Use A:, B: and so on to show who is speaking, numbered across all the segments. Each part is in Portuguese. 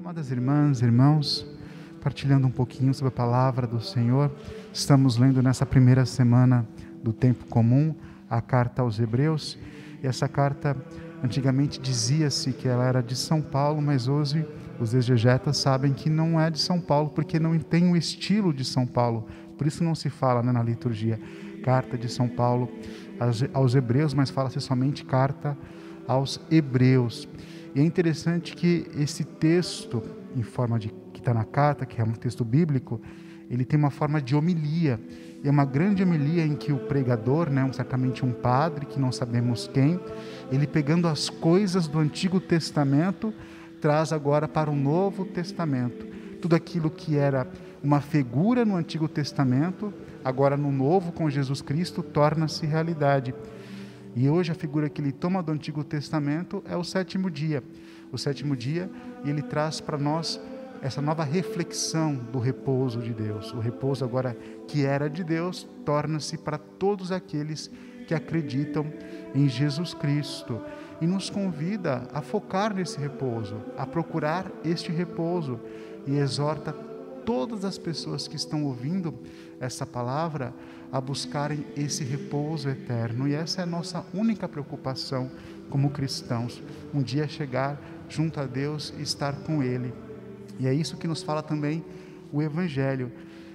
A: Amadas irmãs, irmãos, partilhando um pouquinho sobre a palavra do Senhor, estamos lendo nessa primeira semana do tempo comum a carta aos Hebreus, e essa carta antigamente dizia-se que ela era de São Paulo, mas hoje os exegetas sabem que não é de São Paulo porque não tem o estilo de São Paulo, por isso não se fala né, na liturgia carta de São Paulo aos Hebreus, mas fala-se somente carta aos Hebreus. E é interessante que esse texto, em forma de que está na carta, que é um texto bíblico, ele tem uma forma de homilia. E é uma grande homilia em que o pregador, né, certamente um padre, que não sabemos quem, ele pegando as coisas do Antigo Testamento, traz agora para o Novo Testamento. Tudo aquilo que era uma figura no Antigo Testamento, agora no Novo, com Jesus Cristo, torna-se realidade. E hoje a figura que ele toma do Antigo Testamento é o sétimo dia. O sétimo dia, ele traz para nós essa nova reflexão do repouso de Deus. O repouso agora que era de Deus torna-se para todos aqueles que acreditam em Jesus Cristo e nos convida a focar nesse repouso, a procurar este repouso e exorta todas as pessoas que estão ouvindo essa palavra a buscarem esse repouso eterno. E essa é a nossa única preocupação como cristãos: um dia chegar junto a Deus e estar com Ele. E é isso que nos fala também o Evangelho.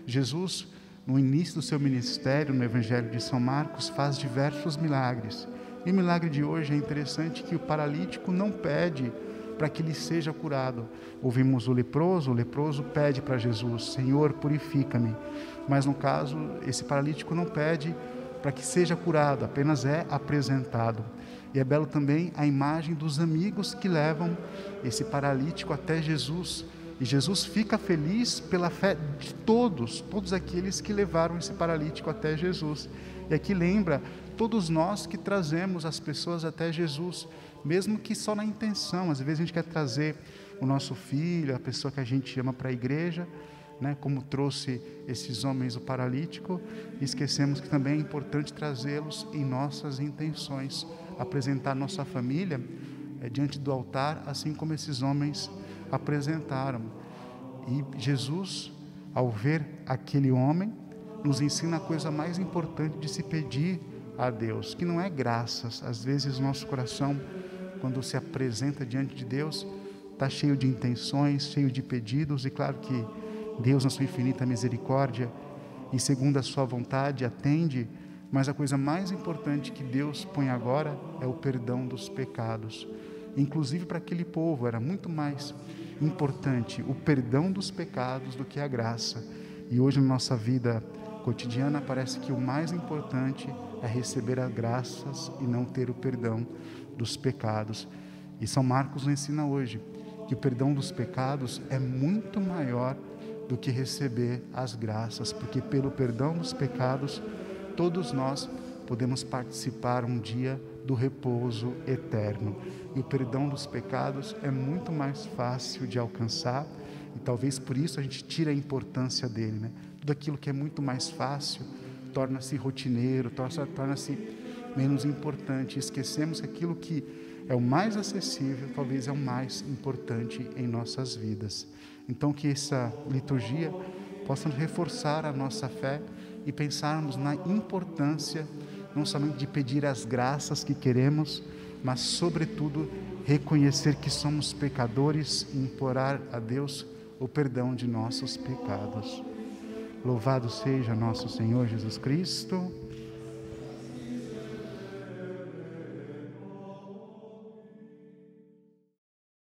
A: Jesus, no início do seu ministério, no Evangelho de São Marcos, faz diversos milagres. E o milagre de hoje é interessante que o paralítico não pede para que ele seja curado. Ouvimos o leproso, o leproso pede para Jesus: Senhor, purifica-me. Mas no caso, esse paralítico não pede para que seja curado, apenas é apresentado. E é belo também a imagem dos amigos que levam esse paralítico até Jesus. E Jesus fica feliz pela fé de todos, todos aqueles que levaram esse paralítico até Jesus. E aqui lembra todos nós que trazemos as pessoas até Jesus mesmo que só na intenção. Às vezes a gente quer trazer o nosso filho, a pessoa que a gente ama para a igreja, né, como trouxe esses homens o paralítico, e esquecemos que também é importante trazê-los em nossas intenções, apresentar nossa família diante do altar, assim como esses homens apresentaram. E Jesus, ao ver aquele homem, nos ensina a coisa mais importante de se pedir a Deus, que não é graças. Às vezes nosso coração quando se apresenta diante de Deus, está cheio de intenções, cheio de pedidos, e claro que Deus, na sua infinita misericórdia e segundo a sua vontade, atende, mas a coisa mais importante que Deus põe agora é o perdão dos pecados. Inclusive para aquele povo era muito mais importante o perdão dos pecados do que a graça. E hoje na nossa vida cotidiana parece que o mais importante é receber as graças e não ter o perdão dos pecados. E São Marcos nos ensina hoje que o perdão dos pecados é muito maior do que receber as graças, porque pelo perdão dos pecados, todos nós podemos participar um dia do repouso eterno. E o perdão dos pecados é muito mais fácil de alcançar, e talvez por isso a gente tira a importância dele. Né? Tudo aquilo que é muito mais fácil torna-se rotineiro, torna-se menos importante. Esquecemos que aquilo que é o mais acessível, talvez é o mais importante em nossas vidas. Então, que essa liturgia possa reforçar a nossa fé e pensarmos na importância, não somente de pedir as graças que queremos, mas, sobretudo, reconhecer que somos pecadores e implorar a Deus o perdão de nossos pecados. Louvado seja nosso Senhor Jesus Cristo.